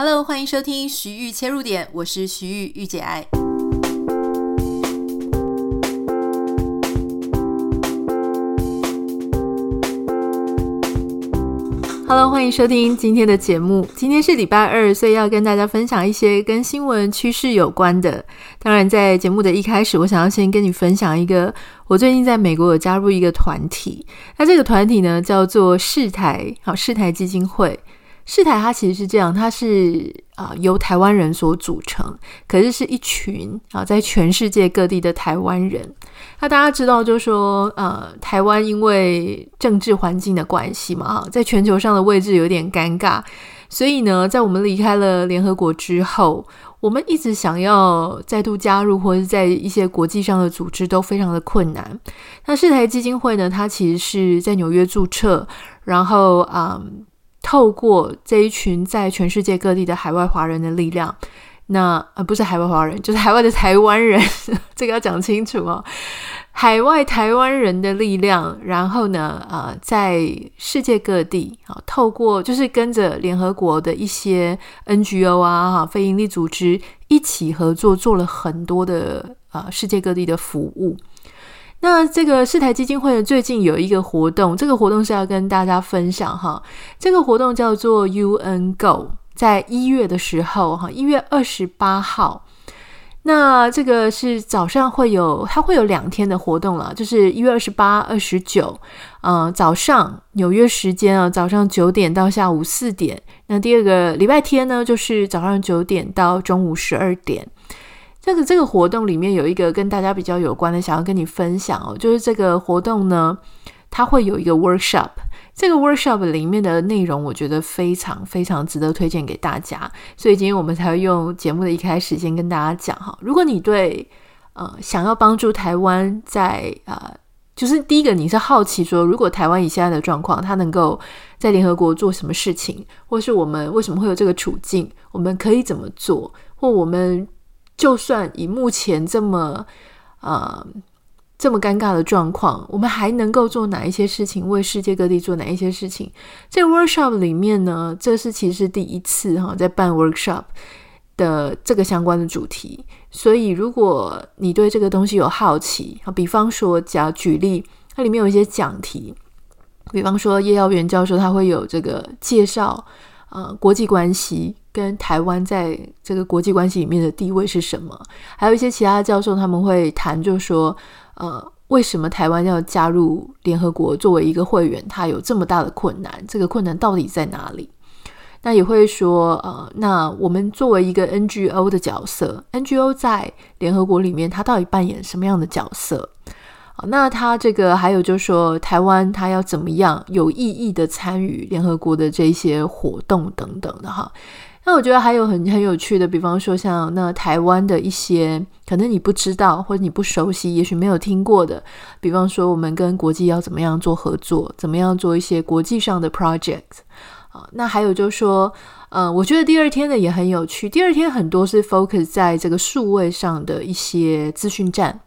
Hello，欢迎收听徐玉切入点，我是徐玉御姐爱。Hello，欢迎收听今天的节目。今天是礼拜二，所以要跟大家分享一些跟新闻趋势有关的。当然，在节目的一开始，我想要先跟你分享一个，我最近在美国有加入一个团体。那这个团体呢，叫做世台，好，世台基金会。世台它其实是这样，它是啊、由台湾人所组成，可是是一群啊在全世界各地的台湾人。那大家知道，就是说呃台湾因为政治环境的关系嘛，在全球上的位置有点尴尬，所以呢，在我们离开了联合国之后，我们一直想要再度加入或者在一些国际上的组织都非常的困难。那世台基金会呢，它其实是在纽约注册，然后啊。嗯透过这一群在全世界各地的海外华人的力量，那呃不是海外华人，就是海外的台湾人，这个要讲清楚哦。海外台湾人的力量，然后呢，呃，在世界各地啊，透过就是跟着联合国的一些 NGO 啊，哈，非营利组织一起合作，做了很多的呃世界各地的服务。那这个世台基金会呢，最近有一个活动，这个活动是要跟大家分享哈。这个活动叫做 UN Go，在一月的时候哈，一月二十八号。那这个是早上会有，它会有两天的活动了，就是一月二十八、二十九，嗯，早上纽约时间啊，早上九点到下午四点。那第二个礼拜天呢，就是早上九点到中午十二点。这个这个活动里面有一个跟大家比较有关的，想要跟你分享哦，就是这个活动呢，它会有一个 workshop。这个 workshop 里面的内容，我觉得非常非常值得推荐给大家，所以今天我们才会用节目的一开始先跟大家讲哈。如果你对呃想要帮助台湾在呃，就是第一个你是好奇说，如果台湾以现在的状况，它能够在联合国做什么事情，或是我们为什么会有这个处境，我们可以怎么做，或我们。就算以目前这么呃这么尴尬的状况，我们还能够做哪一些事情？为世界各地做哪一些事情？这个 workshop 里面呢，这是其实第一次哈，在办 workshop 的这个相关的主题。所以，如果你对这个东西有好奇啊，比方说，假举例，它里面有一些讲题，比方说叶耀元教授他会有这个介绍，呃，国际关系。跟台湾在这个国际关系里面的地位是什么？还有一些其他的教授他们会谈，就说，呃，为什么台湾要加入联合国作为一个会员，它有这么大的困难？这个困难到底在哪里？那也会说，呃，那我们作为一个 NGO 的角色，NGO 在联合国里面，它到底扮演什么样的角色？那他这个还有就是说，台湾他要怎么样有意义的参与联合国的这些活动等等的哈。那我觉得还有很很有趣的，比方说像那台湾的一些可能你不知道或者你不熟悉，也许没有听过的，比方说我们跟国际要怎么样做合作，怎么样做一些国际上的 project 啊。那还有就是说，呃，我觉得第二天的也很有趣。第二天很多是 focus 在这个数位上的一些资讯站，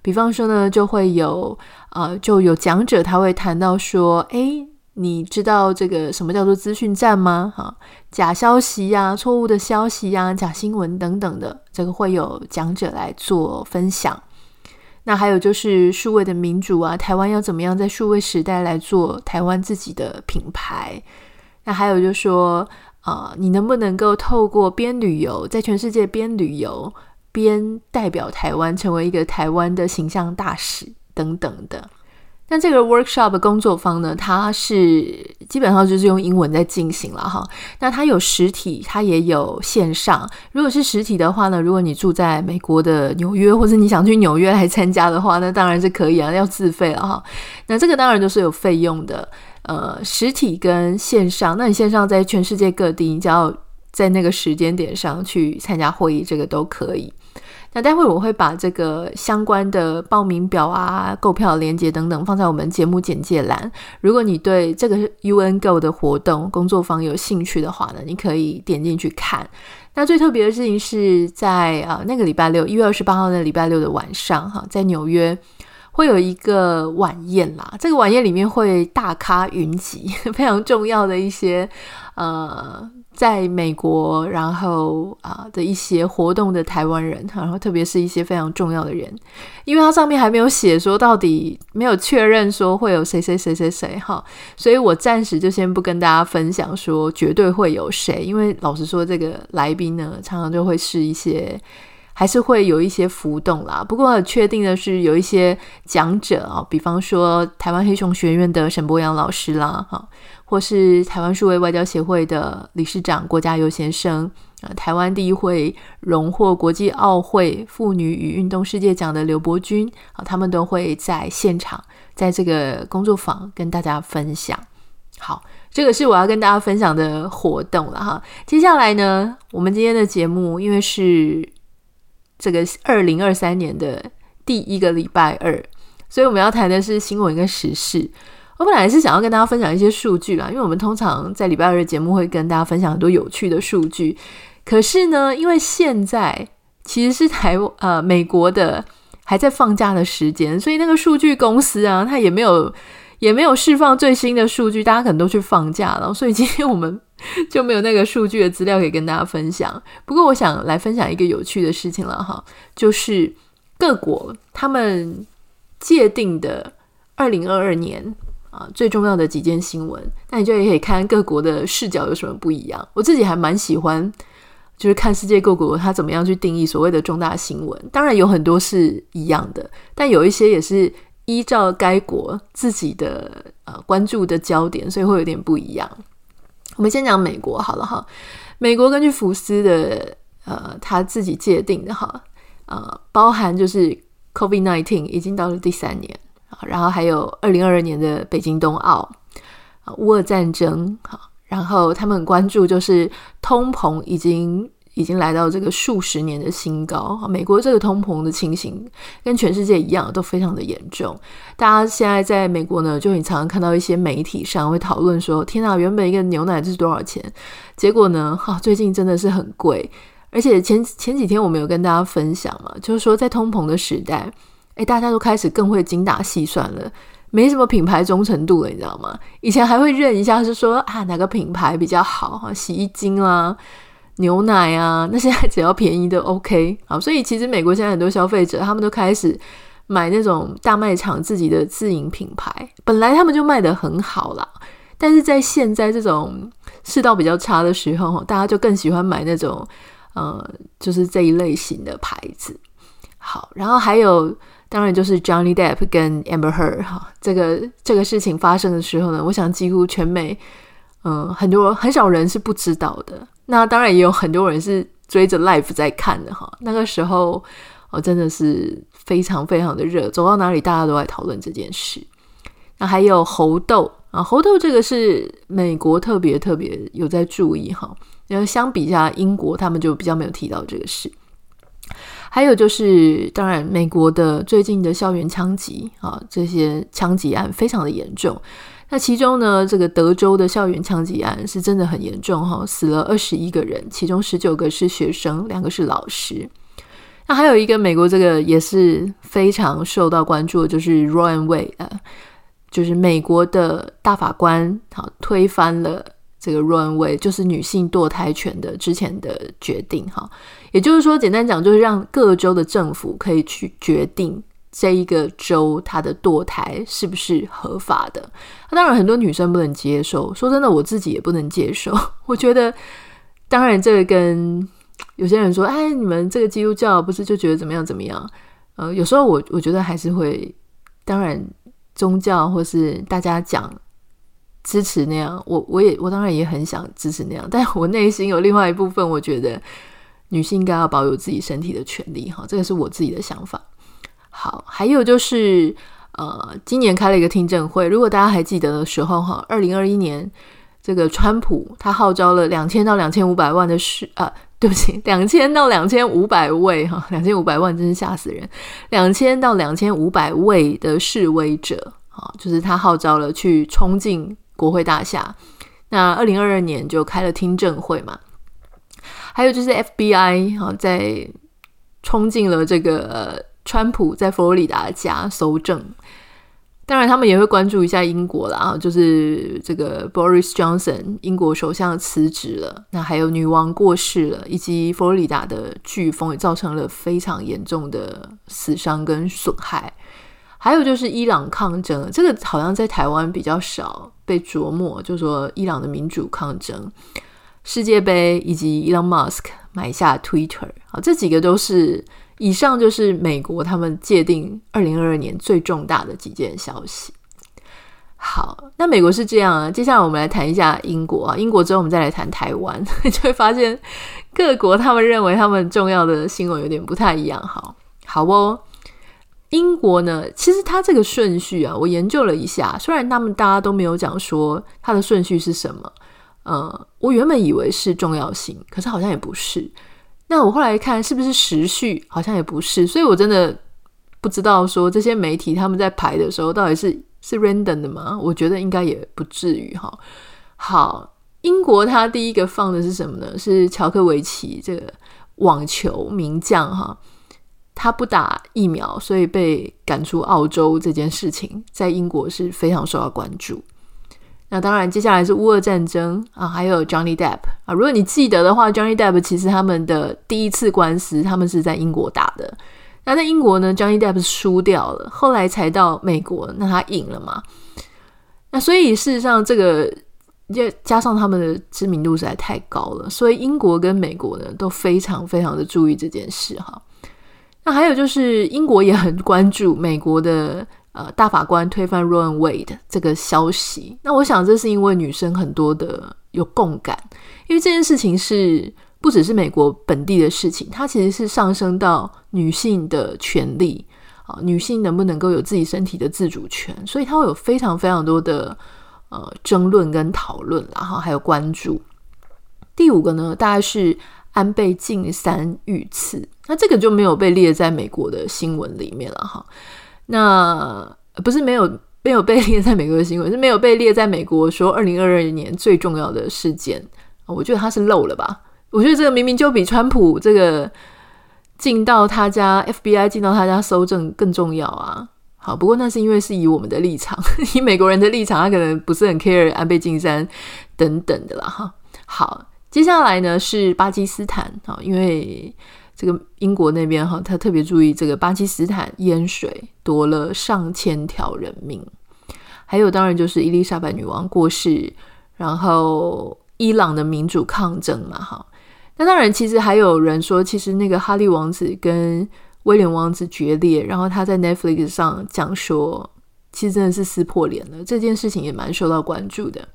比方说呢，就会有呃就有讲者他会谈到说，诶。你知道这个什么叫做资讯战吗？哈，假消息呀、错误的消息呀、假新闻等等的，这个会有讲者来做分享。那还有就是数位的民主啊，台湾要怎么样在数位时代来做台湾自己的品牌？那还有就是说，啊、你能不能够透过边旅游，在全世界边旅游边代表台湾，成为一个台湾的形象大使等等的。那这个 workshop 工作坊呢，它是基本上就是用英文在进行了哈。那它有实体，它也有线上。如果是实体的话呢，如果你住在美国的纽约，或者你想去纽约来参加的话，那当然是可以啊，要自费了哈。那这个当然都是有费用的。呃，实体跟线上，那你线上在全世界各地，你只要在那个时间点上去参加会议，这个都可以。那待会我会把这个相关的报名表啊、购票链接等等放在我们节目简介栏。如果你对这个 UN Go 的活动工作坊有兴趣的话呢，你可以点进去看。那最特别的事情是在啊那个礼拜六，一月二十八号的礼拜六的晚上，哈，在纽约会有一个晚宴啦。这个晚宴里面会大咖云集，非常重要的一些呃。在美国，然后啊的一些活动的台湾人，然后特别是一些非常重要的人，因为它上面还没有写说到底没有确认说会有谁谁谁谁谁哈，所以我暂时就先不跟大家分享说绝对会有谁，因为老实说，这个来宾呢常常就会是一些还是会有一些浮动啦。不过确定的是有一些讲者啊，比方说台湾黑熊学院的沈博洋老师啦，哈。或是台湾数位外交协会的理事长郭家优先生，啊，台湾第一会荣获国际奥会妇女与运动世界奖的刘伯钧，啊，他们都会在现场，在这个工作坊跟大家分享。好，这个是我要跟大家分享的活动了哈。接下来呢，我们今天的节目因为是这个二零二三年的第一个礼拜二，所以我们要谈的是新闻跟时事。我本来是想要跟大家分享一些数据啦，因为我们通常在礼拜二的节目会跟大家分享很多有趣的数据。可是呢，因为现在其实是台呃美国的还在放假的时间，所以那个数据公司啊，它也没有也没有释放最新的数据，大家可能都去放假了，所以今天我们就没有那个数据的资料可以跟大家分享。不过，我想来分享一个有趣的事情了哈，就是各国他们界定的二零二二年。啊，最重要的几件新闻，那你就也可以看各国的视角有什么不一样。我自己还蛮喜欢，就是看世界各国他怎么样去定义所谓的重大新闻。当然有很多是一样的，但有一些也是依照该国自己的呃关注的焦点，所以会有点不一样。我们先讲美国好了哈，美国根据福斯的呃他自己界定的哈，呃，包含就是 COVID nineteen 已经到了第三年啊。然后还有二零二二年的北京冬奥，啊，乌俄战争，哈，然后他们很关注就是通膨已经已经来到这个数十年的新高，美国这个通膨的情形跟全世界一样都非常的严重。大家现在在美国呢，就很常常看到一些媒体上会讨论说：“天哪，原本一个牛奶是多少钱？结果呢，哈，最近真的是很贵。”而且前前几天我们有跟大家分享嘛，就是说在通膨的时代。诶，大家都开始更会精打细算了，没什么品牌忠诚度了，你知道吗？以前还会认一下，是说啊哪个品牌比较好，洗衣精啊、牛奶啊，那现在只要便宜的 OK 好，所以其实美国现在很多消费者，他们都开始买那种大卖场自己的自营品牌，本来他们就卖的很好啦，但是在现在这种世道比较差的时候，大家就更喜欢买那种呃，就是这一类型的牌子。好，然后还有。当然就是 Johnny Depp 跟 Amber Heard 哈，这个这个事情发生的时候呢，我想几乎全美，嗯、很多很少人是不知道的。那当然也有很多人是追着 live 在看的哈。那个时候，我、哦、真的是非常非常的热，走到哪里大家都在讨论这件事。那还有猴痘啊，猴痘这个是美国特别特别有在注意哈，因为相比下英国，他们就比较没有提到这个事。还有就是，当然，美国的最近的校园枪击啊，这些枪击案非常的严重。那其中呢，这个德州的校园枪击案是真的很严重哈，死了二十一个人，其中十九个是学生，两个是老师。那还有一个美国这个也是非常受到关注的，就是 Roe v. Wade，就是美国的大法官好推翻了。这个 Roe v. Wade 就是女性堕胎权的之前的决定哈，也就是说，简单讲就是让各州的政府可以去决定这一个州它的堕胎是不是合法的。那当然，很多女生不能接受。说真的，我自己也不能接受。我觉得，当然这个跟有些人说，哎，你们这个基督教不是就觉得怎么样怎么样？呃，有时候我我觉得还是会，当然宗教或是大家讲。支持那样，我我也我当然也很想支持那样，但我内心有另外一部分，我觉得女性应该要保有自己身体的权利哈，这个是我自己的想法。好，还有就是呃，今年开了一个听证会，如果大家还记得的时候哈，二零二一年这个川普他号召了两千到两千五百万的示啊，对不起，两千到两千五百位哈，两千五百万真是吓死人，两千到两千五百位的示威者啊，就是他号召了去冲进。国会大厦，那二零二二年就开了听证会嘛，还有就是 FBI 哈，在冲进了这个川普在佛罗里达的家搜证。当然，他们也会关注一下英国啦，啊，就是这个 Boris Johnson 英国首相辞职了，那还有女王过世了，以及佛罗里达的飓风也造成了非常严重的死伤跟损害。还有就是伊朗抗争，这个好像在台湾比较少被琢磨，就说伊朗的民主抗争、世界杯以及 Elon Musk 买下 Twitter 啊，这几个都是。以上就是美国他们界定二零二二年最重大的几件消息。好，那美国是这样啊。接下来我们来谈一下英国啊。英国之后我们再来谈台湾，就会发现各国他们认为他们重要的新闻有点不太一样。好，好哦。英国呢，其实它这个顺序啊，我研究了一下，虽然他们大家都没有讲说它的顺序是什么，呃，我原本以为是重要性，可是好像也不是。那我后来看是不是时序，好像也不是，所以我真的不知道说这些媒体他们在排的时候到底是是 random 的吗？我觉得应该也不至于哈。好，英国他第一个放的是什么呢？是乔科维奇这个网球名将哈，他不打疫苗，所以被赶出澳洲这件事情，在英国是非常受到关注。那当然，接下来是乌俄战争啊，还有 Johnny Depp 啊。如果你记得的话，Johnny Depp 其实他们的第一次官司，他们是在英国打的。那在英国呢，Johnny Depp 是输掉了，后来才到美国，那他赢了嘛。那所以事实上，这个加上他们的知名度实在太高了，所以英国跟美国呢都非常非常的注意这件事哈。那还有就是，英国也很关注美国的。呃，大法官推翻 Roe v. Wade 这个消息，那我想这是因为女生很多的有共感，因为这件事情是不只是美国本地的事情，它其实是上升到女性的权利啊，女性能不能够有自己身体的自主权，所以它会有非常非常多的呃争论跟讨论，然后还有关注。第五个呢，大概是安倍晋三遇刺，那这个就没有被列在美国的新闻里面了哈。那不是没有没有被列在美国的新闻，是没有被列在美国说二零二二年最重要的事件。我觉得他是漏了吧？我觉得这个明明就比川普这个进到他家 FBI 进到他家搜证更重要啊！好，不过那是因为是以我们的立场，以美国人的立场，他可能不是很 care 安倍晋三等等的啦。哈，好，接下来呢是巴基斯坦啊，因为。这个英国那边哈，他特别注意这个巴基斯坦淹水夺了上千条人命，还有当然就是伊丽莎白女王过世，然后伊朗的民主抗争嘛哈。那当然，其实还有人说，其实那个哈利王子跟威廉王子决裂，然后他在 Netflix 上讲说，其实真的是撕破脸了。这件事情也蛮受到关注的。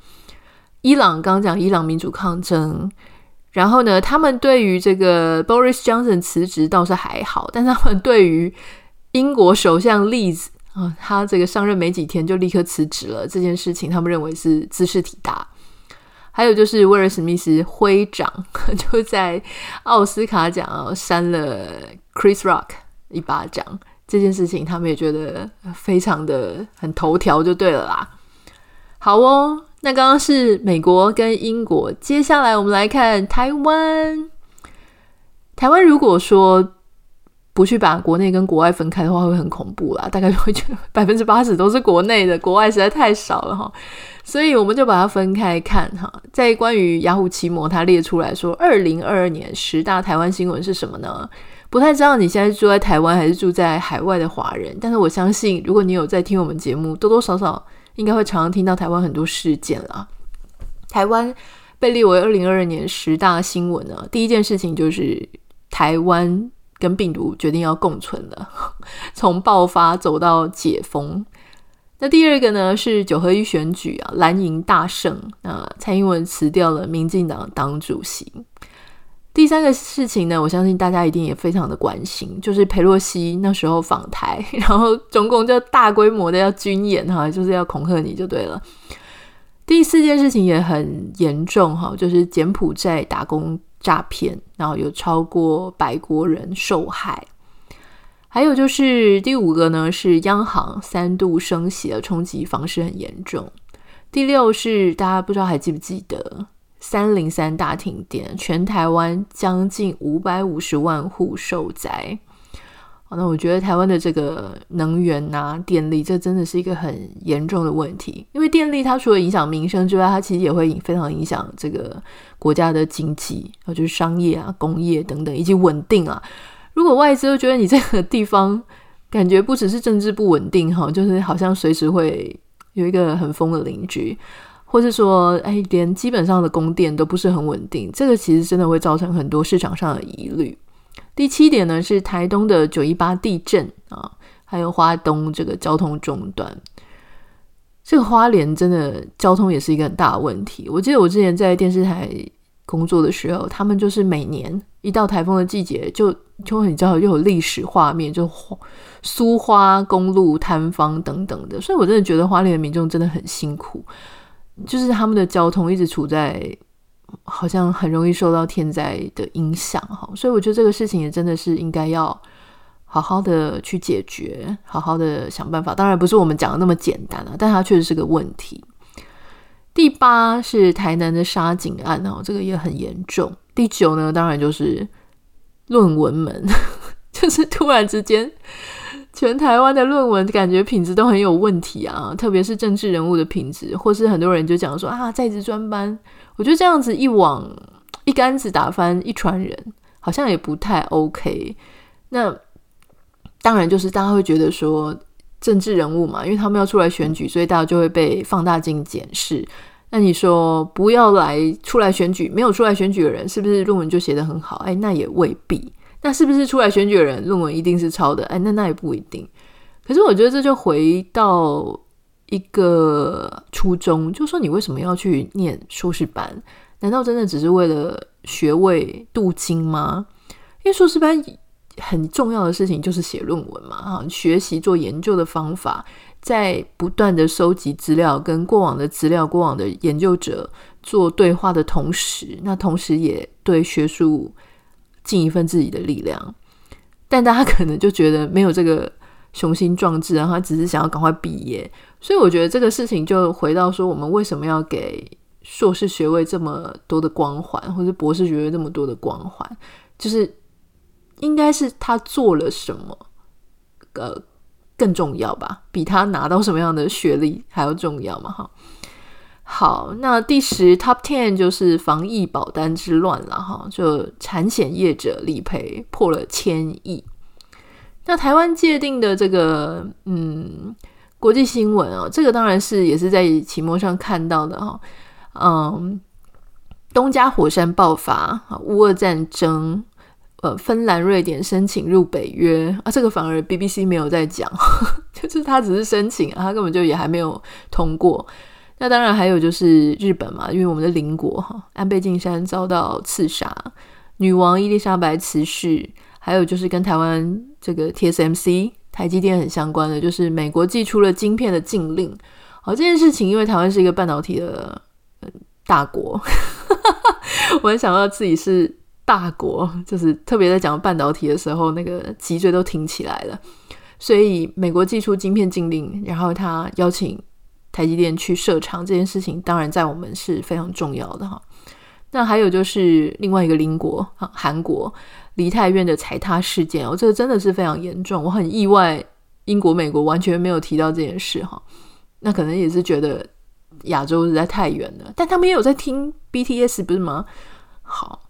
伊朗刚刚讲伊朗民主抗争。然后呢，他们对于这个 Boris Johnson 辞职倒是还好，但他们对于英国首相 Liz 啊，他这个上任没几天就立刻辞职了这件事情，他们认为是兹事体大。还有就是威尔史密斯徽长 就在奥斯卡奖扇了 Chris Rock 一巴掌，这件事情他们也觉得非常的很头条就对了啦。好哦。那刚刚是美国跟英国，接下来我们来看台湾。台湾如果说不去把国内跟国外分开的话，会很恐怖啦。大概会觉得百分之八十都是国内的，国外实在太少了哈。所以我们就把它分开看哈。在关于雅虎奇摩，它列出来说，二零二二年十大台湾新闻是什么呢？不太知道你现在住在台湾还是住在海外的华人，但是我相信，如果你有在听我们节目，多多少少。应该会常常听到台湾很多事件啦。台湾被列为二零二二年十大新闻呢，第一件事情就是台湾跟病毒决定要共存了，从爆发走到解封。那第二个呢是九合一选举啊，蓝营大胜，那蔡英文辞掉了民进党党主席。第三个事情呢，我相信大家一定也非常的关心，就是裴洛西那时候访台，然后中共就大规模的要军演哈，就是要恐吓你就对了。第四件事情也很严重哈，就是柬埔寨打工诈骗，然后有超过百国人受害。还有就是第五个呢，是央行三度升息的冲击方式很严重。第六是大家不知道还记不记得？三零三大停电，全台湾将近五百五十万户受灾。那我觉得台湾的这个能源啊、电力，这真的是一个很严重的问题。因为电力它除了影响民生之外，它其实也会非常影响这个国家的经济，就是商业啊、工业等等以及稳定啊。如果外资都觉得你这个地方感觉不只是政治不稳定哈，就是好像随时会有一个很疯的邻居，或是说哎，连基本上的供电都不是很稳定，这个其实真的会造成很多市场上的疑虑。第七点呢，是台东的九一八地震啊，还有花东这个交通中断。这个花莲真的交通也是一个很大的问题。我记得我之前在电视台工作的时候，他们就是每年一到台风的季节就，就很知道又有历史画面，就苏花公路坍方等等的。所以我真的觉得花莲的民众真的很辛苦，就是他们的交通一直处在。好像很容易受到天灾的影响哈，所以我觉得这个事情也真的是应该要好好的去解决，好好的想办法。当然不是我们讲的那么简单啊，但它确实是个问题。第八是台南的杀警案哦，这个也很严重。第九呢，当然就是论文门，就是突然之间。全台湾的论文感觉品质都很有问题啊，特别是政治人物的品质，或是很多人就讲说啊，在职专班，我觉得这样子一网一竿子打翻一船人，好像也不太 OK。那当然就是大家会觉得说政治人物嘛，因为他们要出来选举，所以大家就会被放大镜检视。那你说不要来出来选举，没有出来选举的人，是不是论文就写得很好？哎，那也未必。那是不是出来选举的人论文一定是抄的？哎，那那也不一定。可是我觉得这就回到一个初衷，就说你为什么要去念硕士班？难道真的只是为了学位镀金吗？因为硕士班很重要的事情就是写论文嘛，啊，学习做研究的方法，在不断的收集资料，跟过往的资料、过往的研究者做对话的同时，那同时也对学术。尽一份自己的力量，但大家可能就觉得没有这个雄心壮志，然后他只是想要赶快毕业。所以我觉得这个事情就回到说，我们为什么要给硕士学位这么多的光环，或者博士学位这么多的光环？就是应该是他做了什么，呃，更重要吧？比他拿到什么样的学历还要重要嘛？哈。好，那第十 Top Ten 就是防疫保单之乱了哈，就产险业者理赔破了千亿。那台湾界定的这个嗯国际新闻哦，这个当然是也是在期末上看到的哈。嗯，东加火山爆发，乌俄战争，呃，芬兰、瑞典申请入北约啊，这个反而 BBC 没有在讲，就是他只是申请，他根本就也还没有通过。那当然还有就是日本嘛，因为我们的邻国哈，安倍晋三遭到刺杀，女王伊丽莎白辞世，还有就是跟台湾这个 TSMC 台积电很相关的，就是美国寄出了晶片的禁令。好，这件事情因为台湾是一个半导体的大国，我很想到自己是大国，就是特别在讲半导体的时候，那个脊椎都挺起来了。所以美国寄出晶片禁令，然后他邀请。台积电去设厂这件事情，当然在我们是非常重要的哈。那还有就是另外一个邻国哈，韩国梨泰院的踩踏事件哦，这个真的是非常严重。我很意外，英国、美国完全没有提到这件事哈。那可能也是觉得亚洲实在太远了，但他们也有在听 BTS 不是吗？好，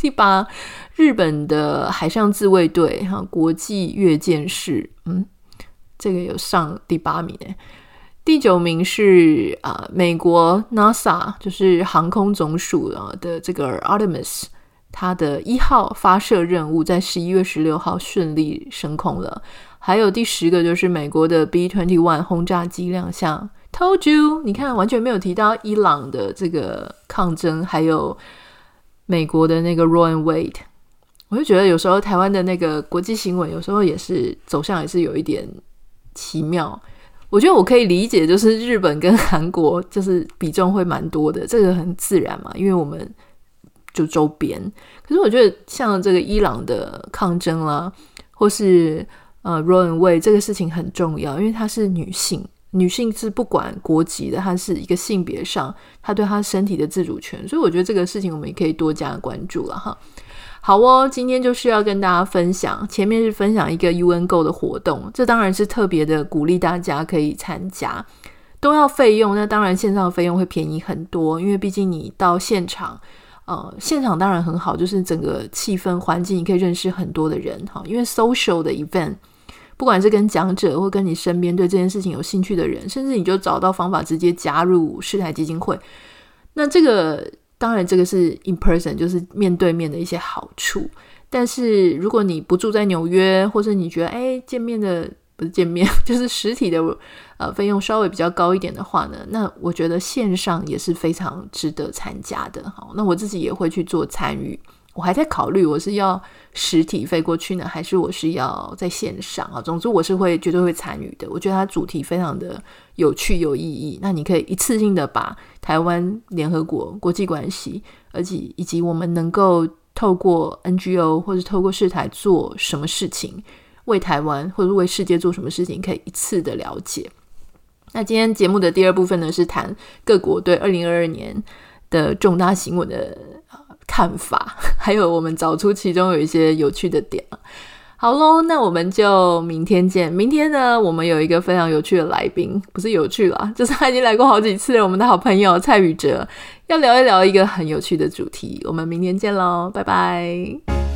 第八，日本的海上自卫队哈，国际阅舰式，嗯，这个有上第八名诶。第九名是啊、美国 NASA 就是航空总署啊的这个 Artemis，它的一号发射任务在十一月十六号顺利升空了。还有第十个就是美国的 B-21 轰炸机亮相。Told you，你看完全没有提到伊朗的这个抗争，还有美国的那个 Roe and Wade。我就觉得有时候台湾的那个国际新闻有时候也是走向也是有一点奇妙。我觉得我可以理解，就是日本跟韩国就是比重会蛮多的，这个很自然嘛，因为我们就周边。可是我觉得像这个伊朗的抗争啦，或是呃 Roe v. Wade 这个事情很重要，因为她是女性，女性是不管国籍的，她是一个性别上，她对她身体的自主权。所以我觉得这个事情我们也可以多加关注了哈。好哦，今天就是要跟大家分享，前面是分享一个 UN Go 的活动，这当然是特别的鼓励大家可以参加，都要费用，那当然线上的费用会便宜很多，因为毕竟你到现场。呃，现场当然很好，就是整个气氛环境，你可以认识很多的人哈。因为 social 的 event，不管是跟讲者或跟你身边对这件事情有兴趣的人，甚至你就找到方法直接加入世台基金会。那这个当然这个是 in person，就是面对面的一些好处。但是如果你不住在纽约，或者你觉得哎见面的。不是见面，就是实体的，呃，费用稍微比较高一点的话呢，那我觉得线上也是非常值得参加的。好，那我自己也会去做参与，我还在考虑我是要实体飞过去呢，还是我是要在线上啊？总之我是会绝对会参与的。我觉得它主题非常的有趣有意义。那你可以一次性的把台湾、联合国、国际关系，而且以及我们能够透过 NGO 或者透过世台做什么事情。为台湾或者为世界做什么事情，可以一次的了解。那今天节目的第二部分呢，是谈各国对二零二二年的重大新闻的看法，还有我们找出其中有一些有趣的点。好喽，那我们就明天见。明天呢，我们有一个非常有趣的来宾，不是有趣啦，就是他已经来过好几次了。我们的好朋友蔡宇哲要聊一聊一个很有趣的主题。我们明天见喽，拜拜。